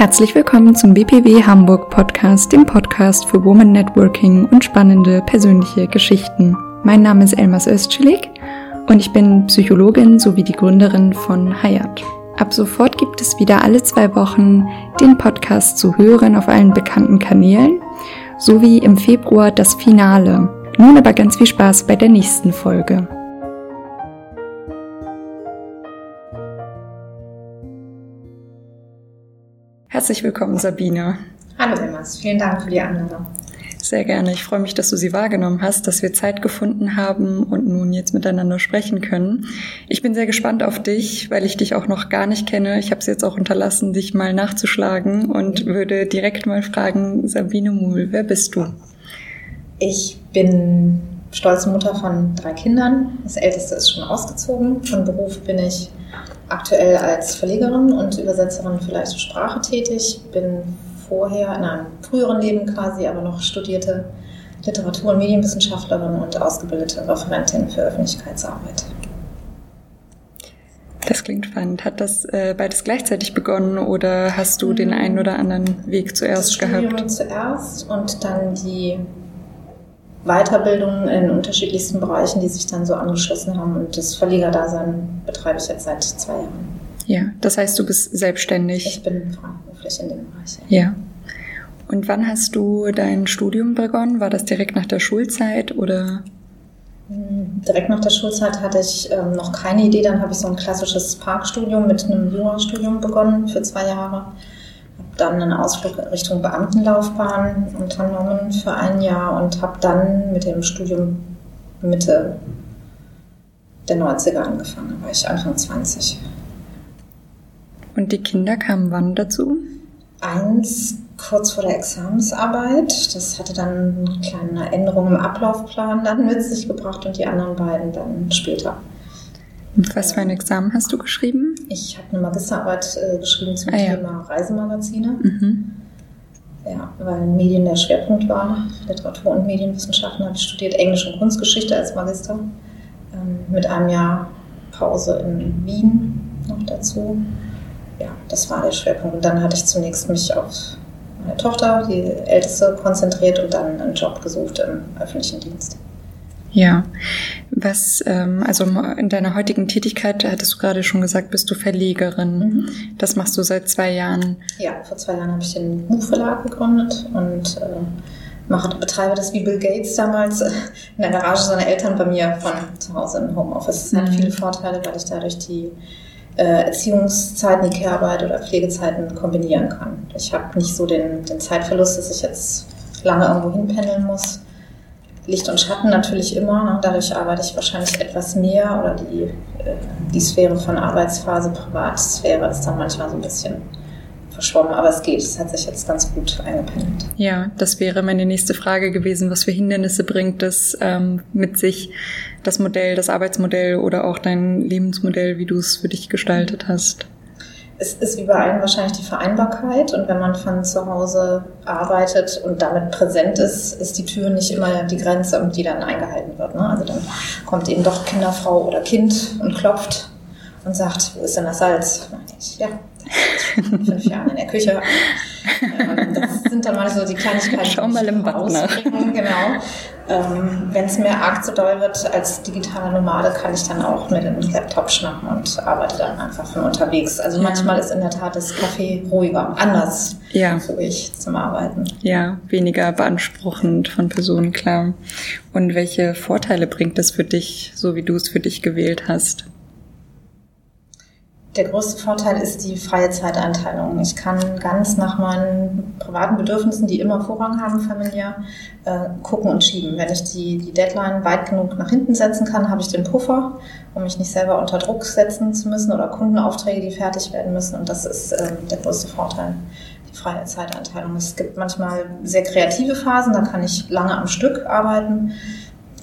Herzlich willkommen zum BPW Hamburg Podcast, dem Podcast für Woman Networking und spannende persönliche Geschichten. Mein Name ist Elmas Özcelik und ich bin Psychologin sowie die Gründerin von Hayat. Ab sofort gibt es wieder alle zwei Wochen den Podcast zu hören auf allen bekannten Kanälen sowie im Februar das Finale. Nun aber ganz viel Spaß bei der nächsten Folge. Herzlich willkommen, Sabine. Hallo, Emmas. Vielen Dank für die Einladung. Sehr gerne. Ich freue mich, dass du sie wahrgenommen hast, dass wir Zeit gefunden haben und nun jetzt miteinander sprechen können. Ich bin sehr gespannt auf dich, weil ich dich auch noch gar nicht kenne. Ich habe es jetzt auch unterlassen, dich mal nachzuschlagen und würde direkt mal fragen, Sabine Muhl, wer bist du? Ich bin stolze Mutter von drei Kindern. Das älteste ist schon ausgezogen. Von Beruf bin ich aktuell als Verlegerin und Übersetzerin für leichte Sprache tätig. Bin vorher, in einem früheren Leben quasi, aber noch studierte Literatur- und Medienwissenschaftlerin und ausgebildete Referentin für Öffentlichkeitsarbeit. Das klingt spannend. Hat das äh, beides gleichzeitig begonnen oder hast du den einen oder anderen Weg zuerst das Studium gehabt? zuerst und dann die Weiterbildung in unterschiedlichsten Bereichen, die sich dann so angeschlossen haben. Und das Verlegerdasein betreibe ich jetzt seit zwei Jahren. Ja, das heißt, du bist selbstständig. Ich bin freiberuflich in dem Bereich. Ja. Und wann hast du dein Studium begonnen? War das direkt nach der Schulzeit oder? Direkt nach der Schulzeit hatte ich ähm, noch keine Idee. Dann habe ich so ein klassisches Parkstudium mit einem Jurastudium begonnen für zwei Jahre. Dann einen Ausflug Richtung Beamtenlaufbahn unternommen für ein Jahr und habe dann mit dem Studium Mitte der 90er angefangen. Da war ich Anfang 20. Und die Kinder kamen wann dazu? Eins kurz vor der Examensarbeit. Das hatte dann eine kleine Änderung im Ablaufplan dann mit sich gebracht und die anderen beiden dann später. Und was für ein Examen hast du geschrieben? Ich habe eine Magisterarbeit äh, geschrieben zum Ah, ja. Thema Reisemagazine. Mhm. Ja, weil Medien der Schwerpunkt war. Literatur- und Medienwissenschaften habe ich studiert, Englisch und Kunstgeschichte als Magister. Ähm, mit einem Jahr Pause in Wien noch dazu. Ja, das war der Schwerpunkt. Und dann hatte ich zunächst mich auf meine Tochter, die älteste, konzentriert und dann einen Job gesucht im öffentlichen Dienst. Ja. Was, ähm, also in deiner heutigen Tätigkeit, hattest du gerade schon gesagt, bist du Verlegerin. Mhm. Das machst du seit zwei Jahren. Ja, vor zwei Jahren habe ich den Buchverlag gegründet und äh, mache, betreibe das wie Bill Gates damals in der Garage seiner Eltern bei mir von zu Hause im Homeoffice. Es hat Mhm. viele Vorteile, weil ich dadurch die äh, Erziehungszeiten, die Care-Arbeit oder Pflegezeiten kombinieren kann. Ich habe nicht so den, den Zeitverlust, dass ich jetzt lange irgendwo hinpendeln muss. Licht und Schatten natürlich immer. Ne? Dadurch arbeite ich wahrscheinlich etwas mehr oder die, äh, die Sphäre von Arbeitsphase, Privatsphäre ist dann manchmal so ein bisschen verschwommen, aber es geht. Es hat sich jetzt ganz gut eingependelt. Ja, das wäre meine nächste Frage gewesen. Was für Hindernisse bringt es ähm, mit sich, das Modell, das Arbeitsmodell oder auch dein Lebensmodell, wie du es für dich gestaltet hast? Es ist wie bei allen wahrscheinlich die Vereinbarkeit und wenn man von zu Hause arbeitet und damit präsent ist, ist die Tür nicht immer die Grenze, um die dann eingehalten wird. Ne? Also dann kommt eben doch Kinderfrau oder Kind und klopft und sagt, wo ist denn das Salz? Ich, ja, fünf Jahren in der Küche. Ähm, Das sind dann mal so die Kleinigkeiten, Schau die mal mich im Bad nach. Genau. Ähm, Wenn es mir arg zu doll wird als digitaler Nomade, kann ich dann auch mir den Laptop schnappen und arbeite dann einfach von unterwegs. Also Ja. manchmal ist in der Tat das Café ruhiger, anders Ja. für ich zum Arbeiten. Ja, weniger beanspruchend von Personen, klar. Und welche Vorteile bringt es für dich, so wie du es für dich gewählt hast? Der größte Vorteil ist die freie Zeiteinteilung. Ich kann ganz nach meinen privaten Bedürfnissen, die immer Vorrang haben familiär, äh, gucken und schieben. Wenn ich die, die Deadline weit genug nach hinten setzen kann, habe ich den Puffer, um mich nicht selber unter Druck setzen zu müssen oder Kundenaufträge, die fertig werden müssen. Und das ist ähm, der größte Vorteil, die freie Zeiteinteilung. Es gibt manchmal sehr kreative Phasen, da kann ich lange am Stück arbeiten,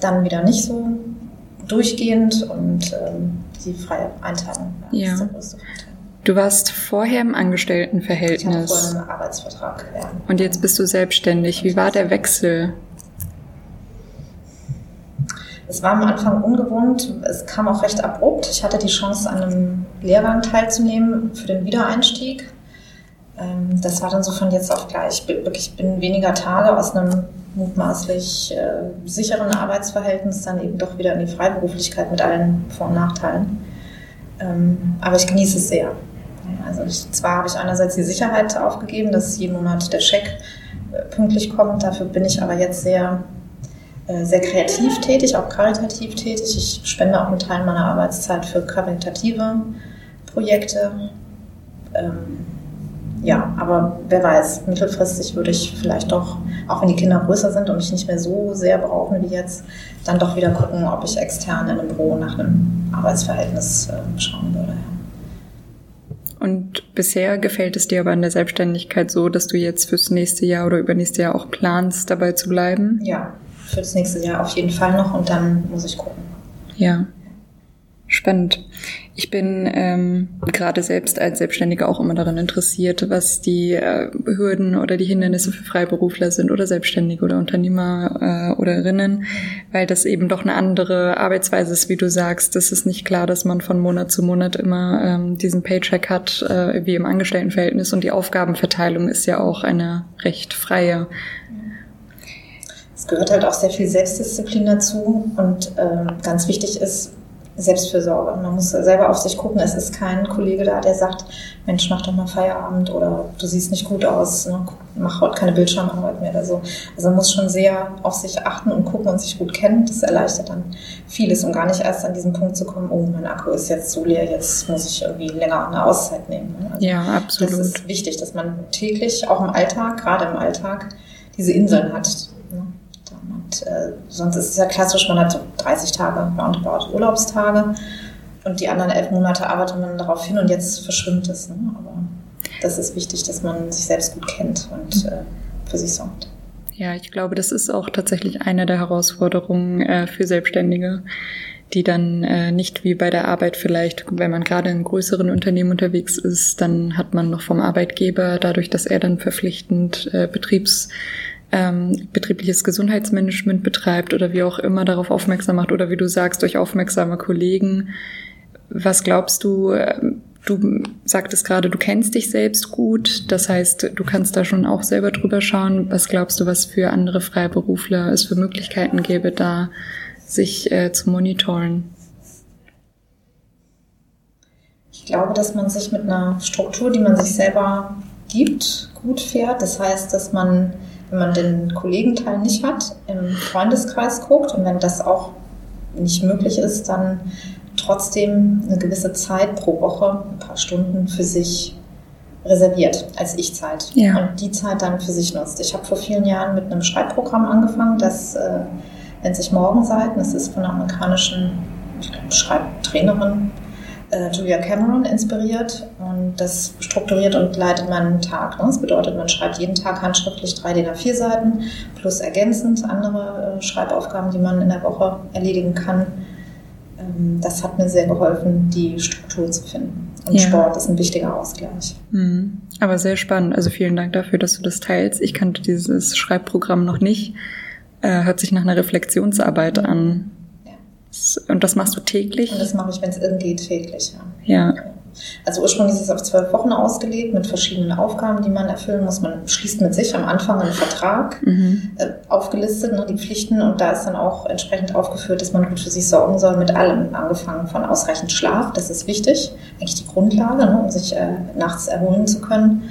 dann wieder nicht so durchgehend und ähm, die freie Einteilung Ja. ist der größte Vorteil. Du warst vorher im Ich Angestelltenverhältnis vorher einen Arbeitsvertrag. Ja. und jetzt bist du selbstständig. Wie war der Wechsel? Es war am Anfang ungewohnt, es kam auch recht abrupt. Ich hatte die Chance, an einem Lehrgang teilzunehmen für den Wiedereinstieg. Ähm, das war dann so von jetzt auf gleich. Ich bin weniger Tage aus einem mutmaßlich äh, sicheren Arbeitsverhältnis dann eben doch wieder in die Freiberuflichkeit mit allen Vor- und Nachteilen. Ähm, aber ich genieße es sehr. Also ich, zwar habe ich einerseits die Sicherheit aufgegeben, dass jeden Monat der Scheck äh, pünktlich kommt. Dafür bin ich aber jetzt sehr, äh, sehr kreativ tätig, auch karitativ tätig. Ich spende auch einen Teil meiner Arbeitszeit für karitative Projekte. Ähm, ja, aber wer weiß, mittelfristig würde ich vielleicht doch, auch wenn die Kinder größer sind und mich nicht mehr so sehr brauchen wie jetzt, dann doch wieder gucken, ob ich extern in einem Büro nach einem Arbeitsverhältnis äh, schauen würde. Und bisher gefällt es dir aber in der Selbstständigkeit so, dass du jetzt fürs nächste Jahr oder übernächste Jahr auch planst, dabei zu bleiben? Ja, für das nächste Jahr auf jeden Fall noch und dann muss ich gucken. Ja. Spannend. Ich bin ähm, gerade selbst als Selbstständige auch immer daran interessiert, was die äh, Hürden oder die Hindernisse für Freiberufler sind oder Selbstständige oder Unternehmer äh, oder Rinnen, weil das eben doch eine andere Arbeitsweise ist, wie du sagst. Das ist nicht klar, dass man von Monat zu Monat immer ähm, diesen Paycheck hat, äh, wie im Angestelltenverhältnis und die Aufgabenverteilung ist ja auch eine recht freie. Es gehört halt auch sehr viel Selbstdisziplin dazu und äh, ganz wichtig ist, Selbstfürsorge. Man muss selber auf sich gucken. Es ist kein Kollege da, der sagt, Mensch, mach doch mal Feierabend oder du siehst nicht gut aus, ne? mach heute keine Bildschirmarbeit mehr oder so. Also man muss schon sehr auf sich achten und gucken und sich gut kennen. Das erleichtert dann vieles, um gar nicht erst an diesen Punkt zu kommen, oh, mein Akku ist jetzt so leer, jetzt muss ich irgendwie länger eine Auszeit nehmen. Ne? Also ja, absolut. Das ist wichtig, dass man täglich, auch im Alltag, gerade im Alltag, diese Inseln hat und äh, sonst ist es ja klassisch, man hat so 30 Tage roundabout Urlaubstage und die anderen elf Monate arbeitet man darauf hin und jetzt verschwimmt es. Ne? Aber das ist wichtig, dass man sich selbst gut kennt und äh, für sich sorgt. Ja, ich glaube, das ist auch tatsächlich eine der Herausforderungen äh, für Selbstständige, die dann äh, nicht wie bei der Arbeit vielleicht, wenn man gerade in größeren Unternehmen unterwegs ist, dann hat man noch vom Arbeitgeber, dadurch, dass er dann verpflichtend äh, Betriebs ähm, betriebliches Gesundheitsmanagement betreibt oder wie auch immer darauf aufmerksam macht oder wie du sagst, durch aufmerksame Kollegen. Was glaubst du, ähm, du sagtest gerade, du kennst dich selbst gut, das heißt, du kannst da schon auch selber drüber schauen. Was glaubst du, was für andere Freiberufler es für Möglichkeiten gäbe, da sich äh, zu monitoren? Ich glaube, dass man sich mit einer Struktur, die man sich selber gibt, gut fährt. Das heißt, dass man wenn man den Kollegenteil nicht hat, im Freundeskreis guckt und wenn das auch nicht möglich ist, dann trotzdem eine gewisse Zeit pro Woche, ein paar Stunden für sich reserviert als Ich-Zeit ja. und die Zeit dann für sich nutzt. Ich habe vor vielen Jahren mit einem Schreibprogramm angefangen, das äh, nennt sich Morgenseiten. Das ist von einer amerikanischen Schreibtrainerin äh, Julia Cameron inspiriert das strukturiert und leitet meinen Tag. Ne? Das bedeutet, man schreibt jeden Tag handschriftlich drei DIN A4 Seiten plus ergänzend andere äh, Schreibaufgaben, die man in der Woche erledigen kann. Ähm, das hat mir sehr geholfen, die Struktur zu finden. Und ja. Sport ist ein wichtiger Ausgleich. Mhm. Aber sehr spannend. Also vielen Dank dafür, dass du das teilst. Ich kannte dieses Schreibprogramm noch nicht. Äh, hört sich nach einer Reflexionsarbeit an. Und das machst du täglich? Und das mache ich, wenn es irgendwie geht, täglich. Ja. ja. Also ursprünglich ist es auf zwölf Wochen ausgelegt mit verschiedenen Aufgaben, die man erfüllen muss. Man schließt mit sich am Anfang einen Vertrag mhm. äh, aufgelistet, ne, die Pflichten und da ist dann auch entsprechend aufgeführt, dass man gut für sich sorgen soll mit allem, angefangen von ausreichend Schlaf, das ist wichtig, eigentlich die Grundlage, ne, um sich äh, nachts erholen zu können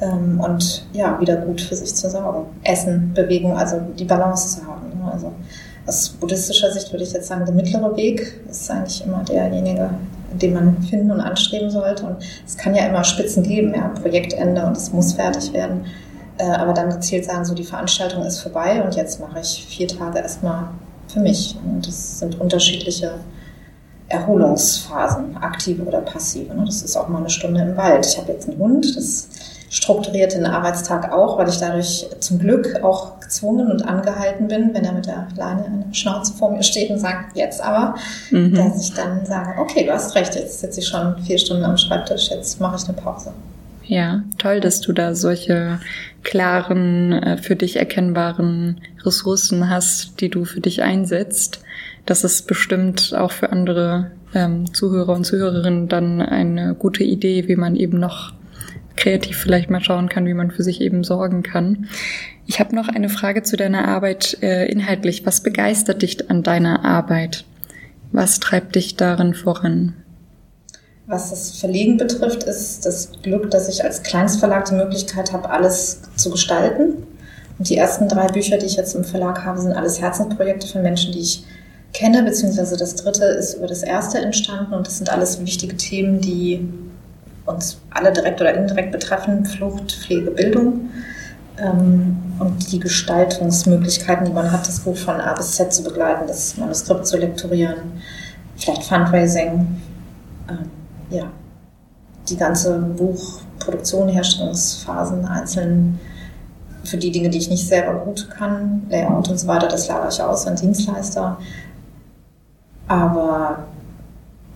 ähm, und ja, wieder gut für sich zu sorgen. Essen, Bewegung, also die Balance zu haben. Ne, also aus buddhistischer Sicht würde ich jetzt sagen, der mittlere Weg ist eigentlich immer derjenige, den man finden und anstreben sollte. Und es kann ja immer Spitzen geben, ja, Projektende und es muss fertig werden. Äh, aber dann gezielt sagen, so die Veranstaltung ist vorbei und jetzt mache ich vier Tage erstmal für mich. Und das sind unterschiedliche Erholungsphasen, aktive oder passive. Ne? Das ist auch mal eine Stunde im Wald. Ich habe jetzt einen Hund, das strukturiert den Arbeitstag auch, weil ich dadurch zum Glück auch gezwungen und angehalten bin, wenn er mit der Leine an der Schnauze vor mir steht und sagt, jetzt aber, mhm. dass ich dann sage, okay, du hast recht, jetzt sitze ich schon vier Stunden am Schreibtisch, jetzt mache ich eine Pause. Ja, toll, dass du da solche klaren, äh, für dich erkennbaren Ressourcen hast, die du für dich einsetzt. Das ist bestimmt auch für andere ähm, Zuhörer und Zuhörerinnen dann eine gute Idee, wie man eben noch kreativ vielleicht mal schauen kann, wie man für sich eben sorgen kann. Ich habe noch eine Frage zu deiner Arbeit äh, inhaltlich. Was begeistert dich an deiner Arbeit? Was treibt dich darin voran? Was das Verlegen betrifft, ist das Glück, dass ich als Kleinstverlag die Möglichkeit habe, alles zu gestalten. Und die ersten drei Bücher, die ich jetzt im Verlag habe, sind alles Herzensprojekte von Menschen, die ich kenne, beziehungsweise das dritte ist über das erste entstanden und das sind alles wichtige Themen, die uns alle direkt oder indirekt betreffen, Flucht, Pflege, Bildung ähm, und die Gestaltungsmöglichkeiten, die man hat, das Buch von A bis Z zu begleiten, das Manuskript zu lektorieren, vielleicht Fundraising, ähm, ja, die ganze Buchproduktion, Herstellungsphasen einzeln für die Dinge, die ich nicht selber gut kann, Layout und so weiter, das lagere ich aus an Dienstleister. Aber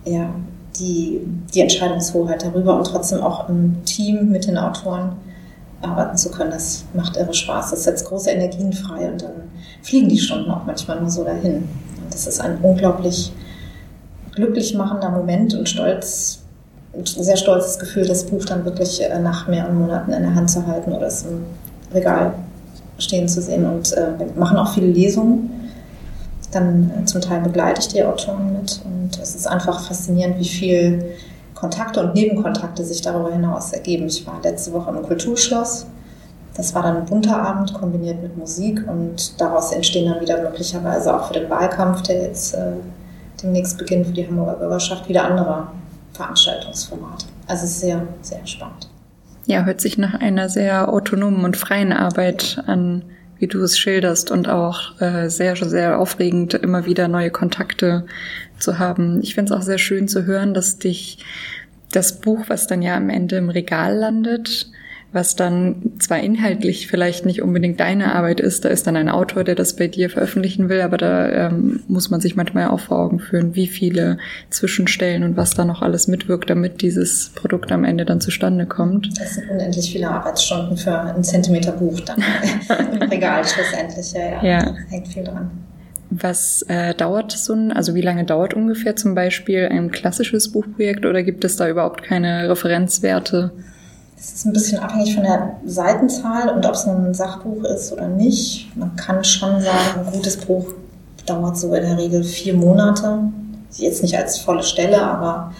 ja, die, die Entscheidungshoheit darüber und trotzdem auch im Team mit den Autoren arbeiten zu können, das macht irre Spaß. Das setzt große Energien frei und dann fliegen die Stunden auch manchmal nur so dahin. Und das ist ein unglaublich glücklich machender Moment und stolz, ein sehr stolzes Gefühl, das Buch dann wirklich äh, nach mehreren Monaten in der Hand zu halten oder es im Regal stehen zu sehen. Und äh, wir machen auch viele Lesungen dann äh, zum Teil begleite ich die Autoren mit und es ist einfach faszinierend, wie viel Kontakte und Nebenkontakte sich darüber hinaus ergeben. Ich war letzte Woche im Kulturschloss. Das war dann ein bunter Abend kombiniert mit Musik und daraus entstehen dann wieder möglicherweise auch für den Wahlkampf, der jetzt äh, demnächst beginnt für die Hamburger Bürgerschaft, wieder andere Veranstaltungsformate. Also sehr, sehr spannend. Ja, hört sich nach einer sehr autonomen und freien Arbeit an wie du es schilderst und auch äh, sehr, sehr aufregend, immer wieder neue Kontakte zu haben. Ich finde es auch sehr schön zu hören, dass dich das Buch, was dann ja am Ende im Regal landet, was dann zwar inhaltlich vielleicht nicht unbedingt deine Arbeit ist, da ist dann ein Autor, der das bei dir veröffentlichen will, aber da ähm, muss man sich manchmal auch vor Augen führen, wie viele Zwischenstellen und was da noch alles mitwirkt, damit dieses Produkt am Ende dann zustande kommt. Das sind unendlich viele Arbeitsstunden für ein Zentimeter Buch dann im Regal schlussendlich. Ja, ja. ja. Hängt viel dran. Was äh, dauert so ein, also wie lange dauert ungefähr zum Beispiel ein klassisches Buchprojekt oder gibt es da überhaupt keine Referenzwerte? Es ist ein bisschen abhängig von der Seitenzahl und ob es ein Sachbuch ist oder nicht. Man kann schon sagen, ein gutes Buch dauert so in der Regel vier Monate. Jetzt nicht als volle Stelle, aber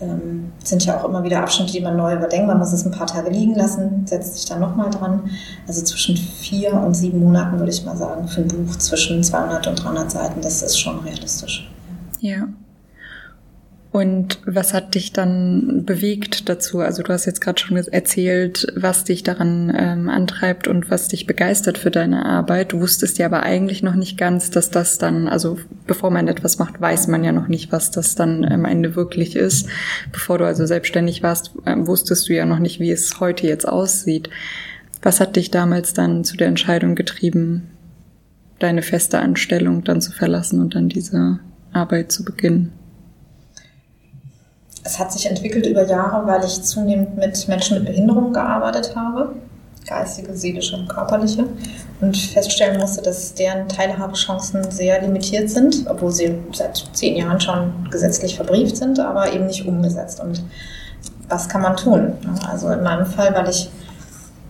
ähm, sind ja auch immer wieder Abschnitte, die man neu überdenkt. Man muss es ein paar Tage liegen lassen, setzt sich dann nochmal dran. Also zwischen vier und sieben Monaten würde ich mal sagen, für ein Buch zwischen 200 und 300 Seiten, das ist schon realistisch. Ja. Und was hat dich dann bewegt dazu? Also du hast jetzt gerade schon erzählt, was dich daran ähm, antreibt und was dich begeistert für deine Arbeit. Du wusstest ja aber eigentlich noch nicht ganz, dass das dann, also bevor man etwas macht, weiß man ja noch nicht, was das dann am Ende wirklich ist. Bevor du also selbstständig warst, ähm, wusstest du ja noch nicht, wie es heute jetzt aussieht. Was hat dich damals dann zu der Entscheidung getrieben, deine feste Anstellung dann zu verlassen und dann diese Arbeit zu beginnen? Es hat sich entwickelt über Jahre, weil ich zunehmend mit Menschen mit Behinderungen gearbeitet habe, geistige, seelische und körperliche, und feststellen musste, dass deren Teilhabechancen sehr limitiert sind, obwohl sie seit zehn Jahren schon gesetzlich verbrieft sind, aber eben nicht umgesetzt. Und was kann man tun? Also in meinem Fall, weil ich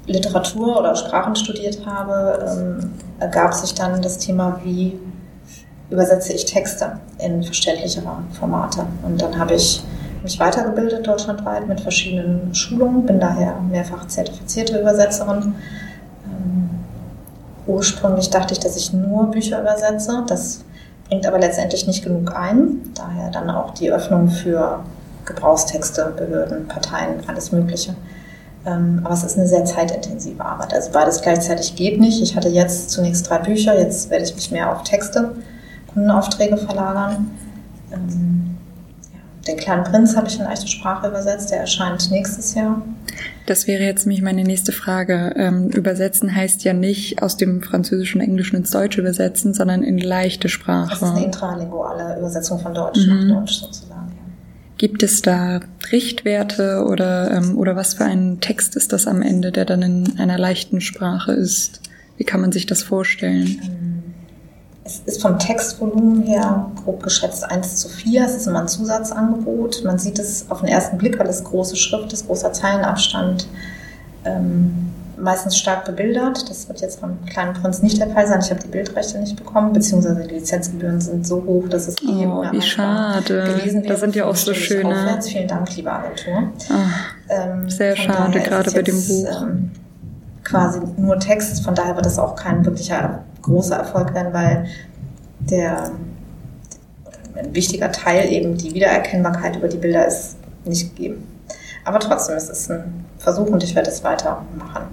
Literatur oder Sprachen studiert habe, ähm, ergab sich dann das Thema, wie übersetze ich Texte in verständlichere Formate. Und dann habe ich mich weitergebildet deutschlandweit mit verschiedenen Schulungen, bin daher mehrfach zertifizierte Übersetzerin. Ähm, ursprünglich dachte ich, dass ich nur Bücher übersetze. Das bringt aber letztendlich nicht genug ein. Daher dann auch die Öffnung für Gebrauchstexte, Behörden, Parteien, alles Mögliche. Ähm, aber es ist eine sehr zeitintensive Arbeit. Also beides gleichzeitig geht nicht. Ich hatte jetzt zunächst drei Bücher, jetzt werde ich mich mehr auf Texte, Kundenaufträge verlagern. Ähm, den kleinen Prinz habe ich in leichte Sprache übersetzt, der erscheint nächstes Jahr. Das wäre jetzt nämlich meine nächste Frage. Ähm, übersetzen heißt ja nicht aus dem Französischen, Englischen ins Deutsche übersetzen, sondern in leichte Sprache. Das ist eine intralinguale Übersetzung von Deutsch mhm. nach Deutsch sozusagen. Ja. Gibt es da Richtwerte oder, ähm, oder was für ein Text ist das am Ende, der dann in einer leichten Sprache ist? Wie kann man sich das vorstellen? Es ist vom Textvolumen her grob geschätzt 1 zu 4. Es ist immer ein Zusatzangebot. Man sieht es auf den ersten Blick, weil es große Schrift ist, großer Zeilenabstand. Ähm, meistens stark bebildert. Das wird jetzt beim Kleinen Prinz nicht der Fall sein. Ich habe die Bildrechte nicht bekommen, beziehungsweise die Lizenzgebühren sind so hoch, dass es oh, wie schade. gewesen wäre. Da sind ja auch so schöne. Aufwärts. Vielen Dank, liebe Agentur. Ach, ähm, sehr schade, gerade bei dem Buch. Ähm, quasi nur Text, von daher wird das auch kein wirklicher großer Erfolg werden, weil der ein wichtiger Teil eben die Wiedererkennbarkeit über die Bilder ist nicht gegeben. Aber trotzdem, es ist ein Versuch und ich werde es weitermachen.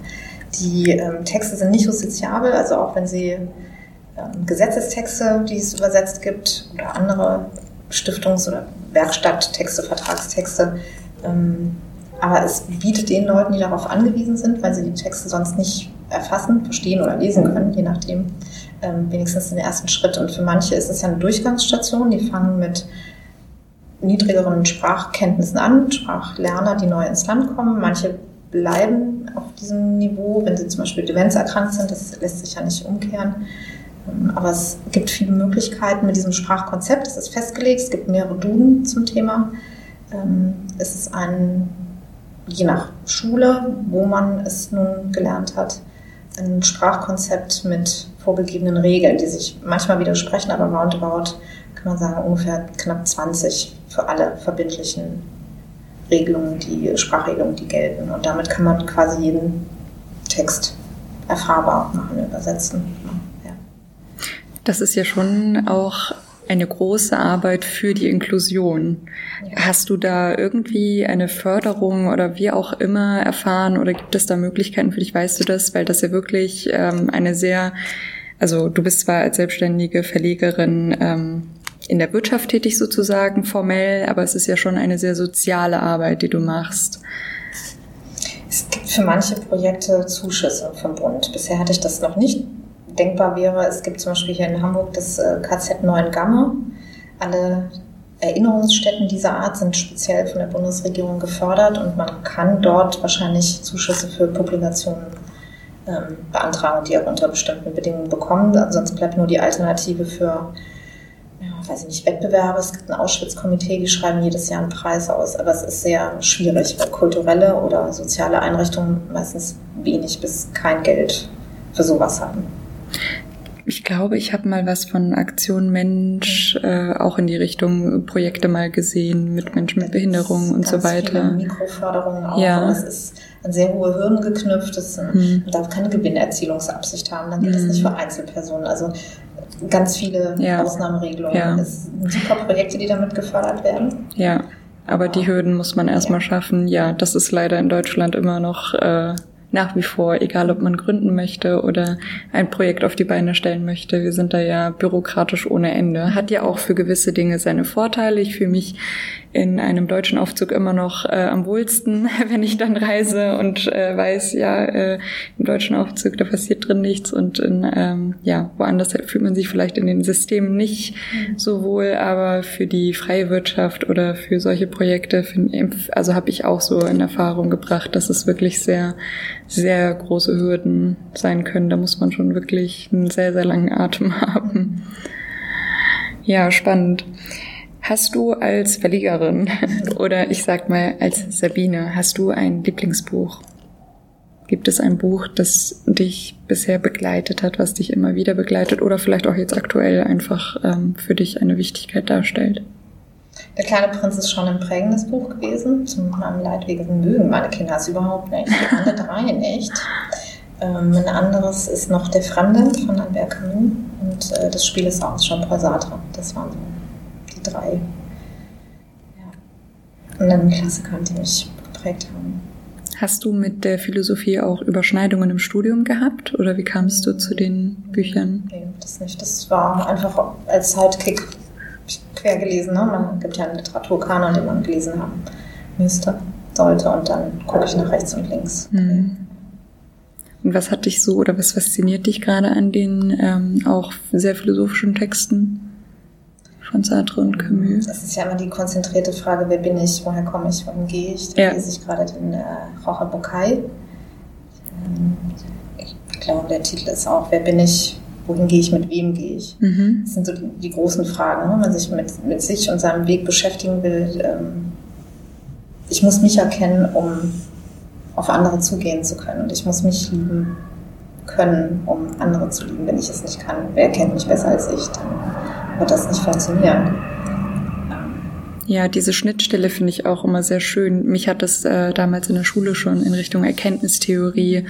Die ähm, Texte sind nicht justiziabel, also auch wenn sie ähm, Gesetzestexte, die es übersetzt gibt, oder andere Stiftungs- oder Werkstatttexte, Vertragstexte, ähm, aber es bietet den Leuten, die darauf angewiesen sind, weil sie die Texte sonst nicht erfassen, verstehen oder lesen können, je nachdem, ähm, wenigstens den ersten Schritt. Und für manche ist es ja eine Durchgangsstation. Die fangen mit niedrigeren Sprachkenntnissen an, Sprachlerner, die neu ins Land kommen. Manche bleiben auf diesem Niveau, wenn sie zum Beispiel demenzerkrankt sind. Das lässt sich ja nicht umkehren. Ähm, aber es gibt viele Möglichkeiten mit diesem Sprachkonzept. Es ist festgelegt. Es gibt mehrere Duden zum Thema. Ähm, es ist ein, je nach Schule, wo man es nun gelernt hat, ein Sprachkonzept mit vorgegebenen Regeln, die sich manchmal widersprechen, aber roundabout kann man sagen ungefähr knapp 20 für alle verbindlichen Regelungen, die Sprachregelungen, die gelten. Und damit kann man quasi jeden Text erfahrbar machen, übersetzen. Ja. Das ist ja schon auch eine große Arbeit für die Inklusion. Hast du da irgendwie eine Förderung oder wie auch immer erfahren oder gibt es da Möglichkeiten für dich? Weißt du das? Weil das ja wirklich ähm, eine sehr, also du bist zwar als selbstständige Verlegerin ähm, in der Wirtschaft tätig sozusagen formell, aber es ist ja schon eine sehr soziale Arbeit, die du machst. Es gibt für manche Projekte Zuschüsse vom Bund. Bisher hatte ich das noch nicht denkbar wäre, es gibt zum Beispiel hier in Hamburg das äh, KZ Neuengamme. Alle Erinnerungsstätten dieser Art sind speziell von der Bundesregierung gefördert und man kann dort wahrscheinlich Zuschüsse für Publikationen ähm, beantragen, die auch unter bestimmten Bedingungen bekommen. Ansonsten bleibt nur die Alternative für weiß ich nicht, Wettbewerbe. Es gibt ein Auschwitz-Komitee, die schreiben jedes Jahr einen Preis aus. Aber es ist sehr schwierig, weil kulturelle oder soziale Einrichtungen meistens wenig bis kein Geld für sowas haben. Ich glaube, ich habe mal was von Aktion Mensch äh, auch in die Richtung Projekte mal gesehen mit Menschen mit Behinderungen und so weiter. Mikroförderungen auch. Ja. Das ist an sehr hohe Hürden geknüpft. Das, hm. Man darf keine Gewinnerzielungsabsicht haben. Dann geht hm. das nicht für Einzelpersonen. Also ganz viele ja. Ausnahmeregelungen. Ja. Es sind super Projekte, die damit gefördert werden. Ja, aber die Hürden muss man erstmal ja. schaffen. Ja, das ist leider in Deutschland immer noch äh, nach wie vor, egal ob man gründen möchte oder ein Projekt auf die Beine stellen möchte. Wir sind da ja bürokratisch ohne Ende. Hat ja auch für gewisse Dinge seine Vorteile. Ich fühle mich in einem deutschen Aufzug immer noch äh, am wohlsten, wenn ich dann reise und äh, weiß, ja, äh, im deutschen Aufzug, da passiert drin nichts und in, ähm, ja, woanders fühlt man sich vielleicht in den Systemen nicht so wohl, aber für die freie Wirtschaft oder für solche Projekte, find, also habe ich auch so in Erfahrung gebracht, dass es wirklich sehr, sehr große Hürden sein können. Da muss man schon wirklich einen sehr, sehr langen Atem haben. Ja, spannend. Hast du als Verlegerin oder ich sag mal als Sabine, hast du ein Lieblingsbuch? Gibt es ein Buch, das dich bisher begleitet hat, was dich immer wieder begleitet oder vielleicht auch jetzt aktuell einfach ähm, für dich eine Wichtigkeit darstellt? Der kleine Prinz ist schon ein prägendes Buch gewesen. Zu meinem Leidwesen mögen meine Kinder es überhaupt nicht. Alle drei nicht. Ähm, ein anderes ist noch Der Fremde von Albert Camus und äh, das Spiel ist auch schon Paul Sartre. Das waren so drei ja. anderen Klassikern, die mich geprägt haben. Hast du mit der Philosophie auch Überschneidungen im Studium gehabt oder wie kamst du zu den Büchern? Nee, das nicht. Das war einfach als Sidekick quer gelesen. Ne? Man gibt ja einen Literaturkanon, den man gelesen haben müsste, sollte und dann gucke ich nach rechts und links. Mhm. Und was hat dich so oder was fasziniert dich gerade an den ähm, auch sehr philosophischen Texten? Von Sartre und Camus. Das ist ja immer die konzentrierte Frage, wer bin ich, woher komme ich, wohin gehe ich. Da ja. lese ich gerade den äh, Rocher Bokai. Ähm, ich glaube, der Titel ist auch, wer bin ich, wohin gehe ich, mit wem gehe ich. Mhm. Das sind so die, die großen Fragen, ne? wenn man sich mit, mit sich und seinem Weg beschäftigen will. Ähm, ich muss mich erkennen, um auf andere zugehen zu können. Und ich muss mich lieben können, um andere zu lieben. Wenn ich es nicht kann, wer kennt mich besser als ich, dann wird das nicht funktionieren. Ja, diese Schnittstelle finde ich auch immer sehr schön. Mich hat das äh, damals in der Schule schon in Richtung Erkenntnistheorie,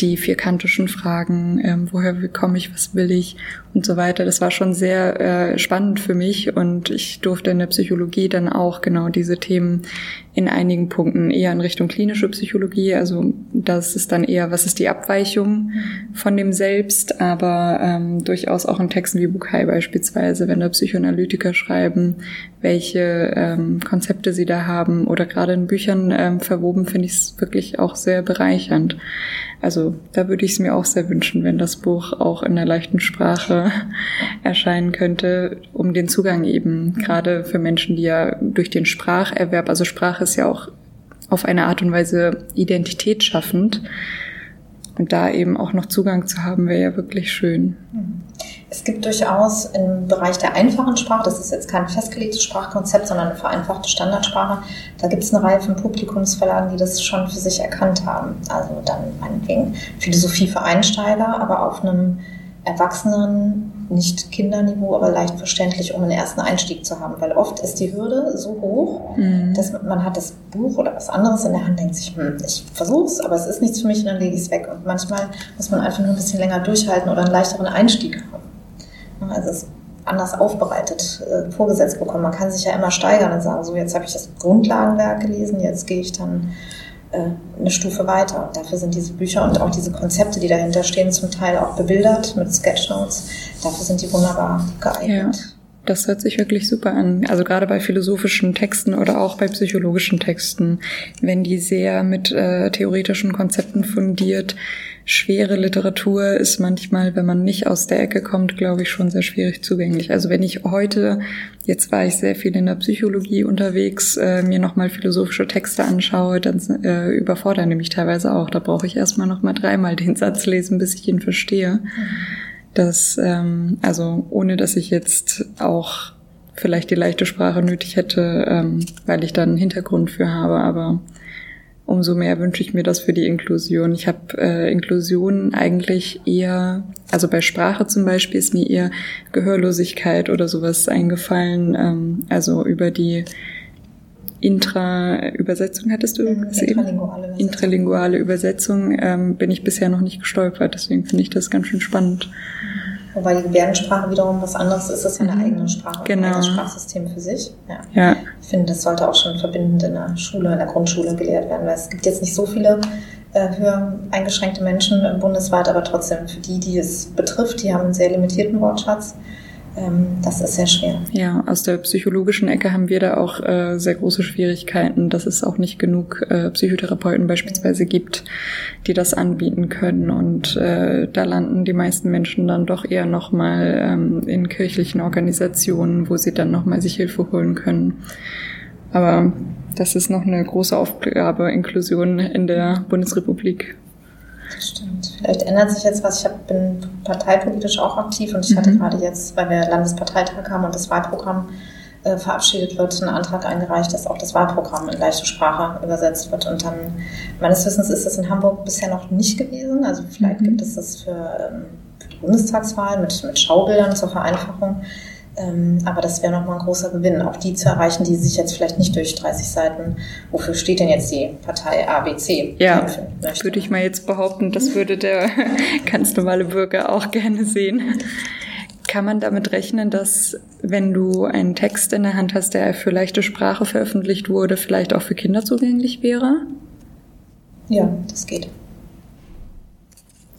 die vierkantischen Fragen, ähm, woher komme ich, was will ich und so weiter. Das war schon sehr äh, spannend für mich und ich durfte in der Psychologie dann auch genau diese Themen in einigen Punkten eher in Richtung klinische Psychologie. Also das ist dann eher, was ist die Abweichung von dem Selbst, aber ähm, durchaus auch in Texten wie Bukai beispielsweise, wenn da Psychoanalytiker schreiben, welche ähm, Konzepte sie da haben oder gerade in Büchern ähm, verwoben, finde ich es wirklich auch sehr bereichernd. Also da würde ich es mir auch sehr wünschen, wenn das Buch auch in der leichten Sprache erscheinen könnte, um den Zugang eben gerade für Menschen, die ja durch den Spracherwerb, also Sprache ist ja auch auf eine Art und Weise identitätsschaffend. Und da eben auch noch Zugang zu haben, wäre ja wirklich schön. Es gibt durchaus im Bereich der einfachen Sprache, das ist jetzt kein festgelegtes Sprachkonzept, sondern eine vereinfachte Standardsprache, da gibt es eine Reihe von Publikumsverlagen, die das schon für sich erkannt haben. Also dann meinetwegen Philosophie für Einsteiger, aber auf einem Erwachsenen, nicht Kinderniveau, aber leicht verständlich, um einen ersten Einstieg zu haben. Weil oft ist die Hürde so hoch, mhm. dass man hat das Buch oder was anderes in der Hand, denkt sich, hm, ich versuch's, aber es ist nichts für mich und dann lege ich es weg. Und manchmal muss man einfach nur ein bisschen länger durchhalten oder einen leichteren Einstieg haben. Also es anders aufbereitet, äh, vorgesetzt bekommen. Man kann sich ja immer steigern und sagen, so jetzt habe ich das Grundlagenwerk gelesen, jetzt gehe ich dann äh, eine Stufe weiter. Und dafür sind diese Bücher und auch diese Konzepte, die dahinter stehen, zum Teil auch bebildert mit Sketchnotes. Dafür sind die wunderbar geeignet. Ja. Das hört sich wirklich super an. Also gerade bei philosophischen Texten oder auch bei psychologischen Texten, wenn die sehr mit äh, theoretischen Konzepten fundiert schwere Literatur ist manchmal, wenn man nicht aus der Ecke kommt, glaube ich, schon sehr schwierig zugänglich. Also wenn ich heute, jetzt war ich sehr viel in der Psychologie unterwegs, äh, mir nochmal philosophische Texte anschaue, dann äh, überfordern die mich teilweise auch. Da brauche ich erstmal nochmal dreimal den Satz lesen, bis ich ihn verstehe. Das, ähm, also ohne dass ich jetzt auch vielleicht die leichte Sprache nötig hätte, ähm, weil ich da einen Hintergrund für habe, aber umso mehr wünsche ich mir das für die Inklusion. Ich habe äh, Inklusion eigentlich eher, also bei Sprache zum Beispiel ist mir eher Gehörlosigkeit oder sowas eingefallen, ähm, also über die Intra-Übersetzung hattest du ja, intralinguale Übersetzung, intralinguale Übersetzung ähm, bin ich bisher noch nicht gestolpert, deswegen finde ich das ganz schön spannend. Mhm. Wobei die Gebärdensprache wiederum was anderes ist, ist ja eine mhm. eigene Sprache, genau. ein eigenes Sprachsystem für sich. Ja. ja. Ich finde, das sollte auch schon verbindend in der Schule, in der Grundschule gelehrt werden, weil es gibt jetzt nicht so viele äh, höher eingeschränkte Menschen bundesweit, aber trotzdem für die, die es betrifft, die haben einen sehr limitierten Wortschatz. Ähm, das ist sehr schwer. Ja, aus der psychologischen Ecke haben wir da auch äh, sehr große Schwierigkeiten, dass es auch nicht genug äh, Psychotherapeuten beispielsweise gibt, die das anbieten können. Und äh, da landen die meisten Menschen dann doch eher nochmal ähm, in kirchlichen Organisationen, wo sie dann nochmal sich Hilfe holen können. Aber das ist noch eine große Aufgabe, Inklusion in der Bundesrepublik. Das stimmt. Vielleicht ändert sich jetzt was. Ich hab, bin parteipolitisch auch aktiv und ich mhm. hatte gerade jetzt, weil wir Landesparteitag haben und das Wahlprogramm äh, verabschiedet wird, einen Antrag eingereicht, dass auch das Wahlprogramm in leichte Sprache übersetzt wird. Und dann, meines Wissens ist das in Hamburg bisher noch nicht gewesen. Also vielleicht mhm. gibt es das für, ähm, für die Bundestagswahl mit, mit Schaubildern zur Vereinfachung. Ähm, aber das wäre nochmal ein großer Gewinn, auch die zu erreichen, die sich jetzt vielleicht nicht durch 30 Seiten, wofür steht denn jetzt die Partei ABC? Ja, würde ich mal jetzt behaupten, das würde der ganz normale Bürger auch gerne sehen. Kann man damit rechnen, dass wenn du einen Text in der Hand hast, der für leichte Sprache veröffentlicht wurde, vielleicht auch für Kinder zugänglich wäre? Ja, das geht.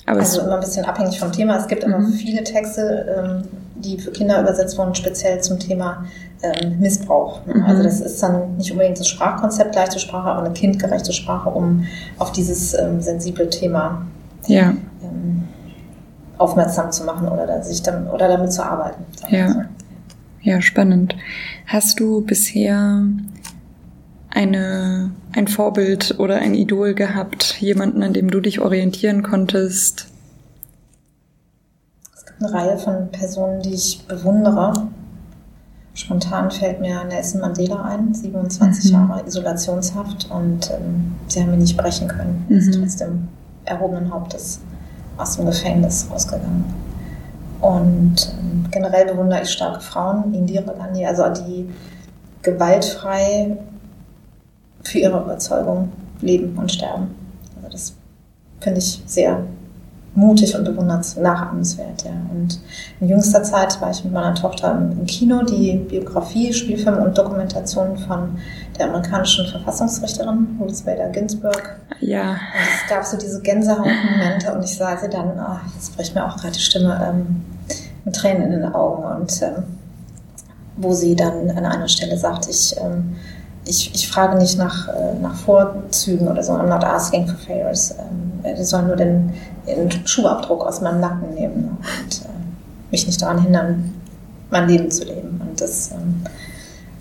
Aber also immer ein bisschen abhängig vom Thema. Es gibt mhm. immer viele Texte, ähm, die für Kinder übersetzt wurden, speziell zum Thema ähm, Missbrauch. Mhm. Also das ist dann nicht unbedingt das Sprachkonzept leichte Sprache, aber eine kindgerechte Sprache, um auf dieses ähm, sensible Thema ja. aufmerksam zu machen oder, sich dann, oder damit zu arbeiten. Ja. ja, spannend. Hast du bisher eine, ein Vorbild oder ein Idol gehabt, jemanden, an dem du dich orientieren konntest? Eine Reihe von Personen, die ich bewundere Spontan fällt mir Nelson Mandela ein, 27 mhm. Jahre Isolationshaft und ähm, sie haben ihn nicht brechen können. Er ist mhm. trotzdem erhobenen Hauptes aus dem Gefängnis rausgegangen. Und ähm, generell bewundere ich starke Frauen, Indira Gandhi, also die gewaltfrei für ihre Überzeugung leben und sterben. Also das finde ich sehr mutig und bewundert nachahmenswert. Ja. Und in jüngster Zeit war ich mit meiner Tochter im Kino, die Biografie, Spielfilm und Dokumentation von der amerikanischen Verfassungsrichterin Ruth Bader Ginsburg. Ja. Und es gab so diese Gänsehautmomente und ich sah sie dann, oh, jetzt bricht mir auch gerade die Stimme, ähm, mit Tränen in den Augen und ähm, wo sie dann an einer Stelle sagt, ich ähm, ich, ich frage nicht nach, äh, nach Vorzügen oder so, I'm not asking for favors. Ähm, die sollen nur den, den Schuhabdruck aus meinem Nacken nehmen und äh, mich nicht daran hindern, mein Leben zu leben. Und das, ähm,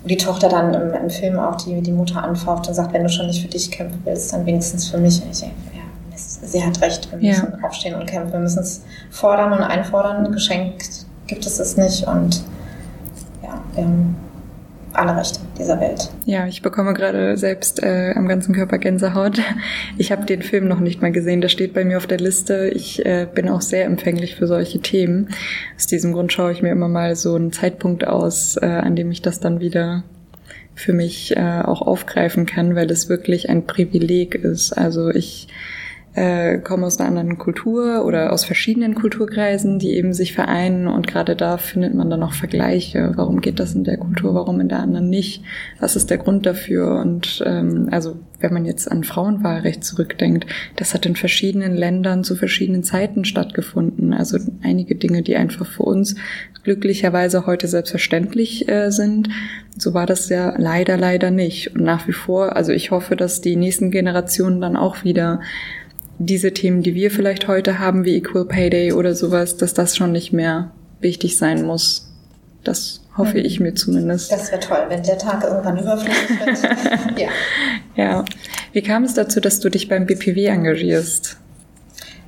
die Tochter dann im, im, Film auch die, die Mutter anfaucht und sagt, wenn du schon nicht für dich kämpfen willst, dann wenigstens für mich. Ich ja, sie hat recht, wir müssen ja. aufstehen und kämpfen. Wir müssen es fordern und einfordern. Geschenkt gibt es es nicht und ja, wir haben alle Rechte dieser Welt. Ja, ich bekomme gerade selbst äh, am ganzen Körper Gänsehaut. Ich habe den Film noch nicht mal gesehen, der steht bei mir auf der Liste. Ich äh, bin auch sehr empfänglich für solche Themen. Aus diesem Grund schaue ich mir immer mal so einen Zeitpunkt aus, äh, an dem ich das dann wieder für mich äh, auch aufgreifen kann, weil es wirklich ein Privileg ist. Also ich äh, kommen aus einer anderen Kultur oder aus verschiedenen Kulturkreisen, die eben sich vereinen und gerade da findet man dann auch Vergleiche. Warum geht das in der Kultur, warum in der anderen nicht? Was ist der Grund dafür? Und ähm, also wenn man jetzt an Frauenwahlrecht zurückdenkt, das hat in verschiedenen Ländern zu verschiedenen Zeiten stattgefunden. Also einige Dinge, die einfach für uns glücklicherweise heute selbstverständlich äh, sind. So war das ja leider, leider nicht. Und nach wie vor, also ich hoffe, dass die nächsten Generationen dann auch wieder diese Themen, die wir vielleicht heute haben, wie Equal Pay Day oder sowas, dass das schon nicht mehr wichtig sein muss. Das hoffe mhm. ich mir zumindest. Das wäre toll, wenn der Tag irgendwann überflüssig wird. ja. ja. Wie kam es dazu, dass du dich beim BPW engagierst?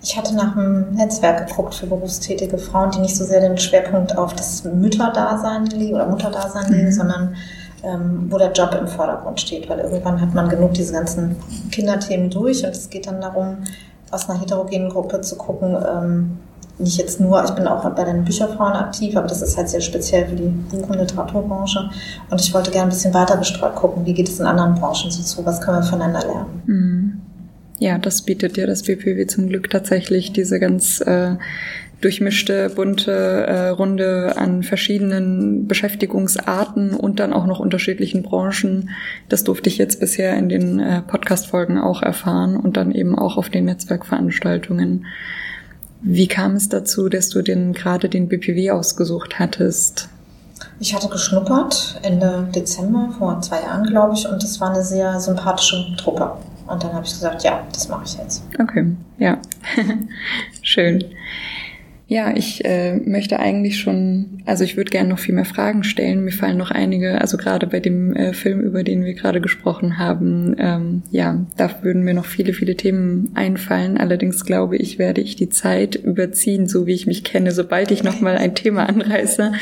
Ich hatte nach einem Netzwerk geguckt für berufstätige Frauen, die nicht so sehr den Schwerpunkt auf das Mütterdasein legen oder Mutterdasein legen, mhm. sondern ähm, wo der Job im Vordergrund steht, weil irgendwann hat man genug diese ganzen Kinderthemen durch und es geht dann darum, aus einer heterogenen Gruppe zu gucken, ähm, nicht jetzt nur, ich bin auch bei den Bücherfrauen aktiv, aber das ist halt sehr speziell für die Buch- und Literaturbranche. Und ich wollte gerne ein bisschen weiter gestreut gucken, wie geht es in anderen Branchen so zu, was können wir voneinander lernen. Mhm. Ja, das bietet ja das BPW zum Glück tatsächlich, diese ganz äh, durchmischte, bunte äh, Runde an verschiedenen Beschäftigungsarten und dann auch noch unterschiedlichen Branchen. Das durfte ich jetzt bisher in den äh, Podcast-Folgen auch erfahren und dann eben auch auf den Netzwerkveranstaltungen. Wie kam es dazu, dass du denn gerade den BPW ausgesucht hattest? Ich hatte geschnuppert Ende Dezember, vor zwei Jahren, glaube ich, und es war eine sehr sympathische Truppe. Und dann habe ich gesagt, ja, das mache ich jetzt. Okay, ja. Schön. Ja, ich äh, möchte eigentlich schon, also ich würde gerne noch viel mehr Fragen stellen. Mir fallen noch einige, also gerade bei dem äh, Film, über den wir gerade gesprochen haben, ähm, ja, da würden mir noch viele, viele Themen einfallen. Allerdings glaube ich, werde ich die Zeit überziehen, so wie ich mich kenne, sobald ich nochmal ein Thema anreiße.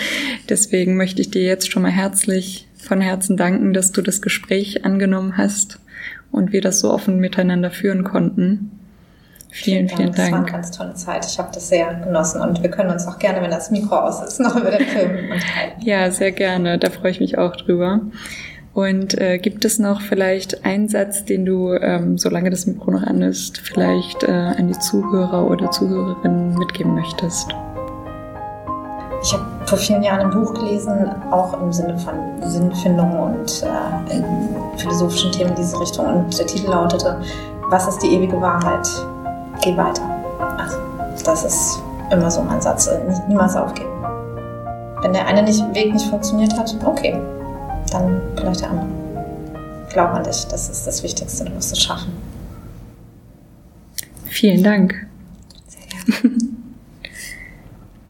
Deswegen möchte ich dir jetzt schon mal herzlich von Herzen danken, dass du das Gespräch angenommen hast und wir das so offen miteinander führen konnten. Vielen, vielen Dank. Das war eine ganz tolle Zeit. Ich habe das sehr genossen und wir können uns auch gerne, wenn das Mikro aus ist, noch über den Film unterhalten. Ja, sehr gerne. Da freue ich mich auch drüber. Und äh, gibt es noch vielleicht einen Satz, den du, ähm, solange das Mikro noch an ist, vielleicht äh, an die Zuhörer oder Zuhörerinnen mitgeben möchtest? Ich habe vor vielen Jahren ein Buch gelesen, auch im Sinne von Sinnfindung und äh, philosophischen Themen in diese Richtung. Und der Titel lautete, Was ist die ewige Wahrheit? Geh weiter. Also, das ist immer so mein Satz, äh, niemals aufgeben. Wenn der eine nicht, Weg nicht funktioniert hat, okay, dann vielleicht der andere. Glaub an dich, das ist das Wichtigste, du musst es schaffen. Vielen Dank. Sehr gerne.